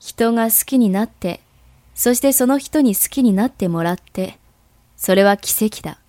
人が好きになって、そしてその人に好きになってもらって、それは奇跡だ。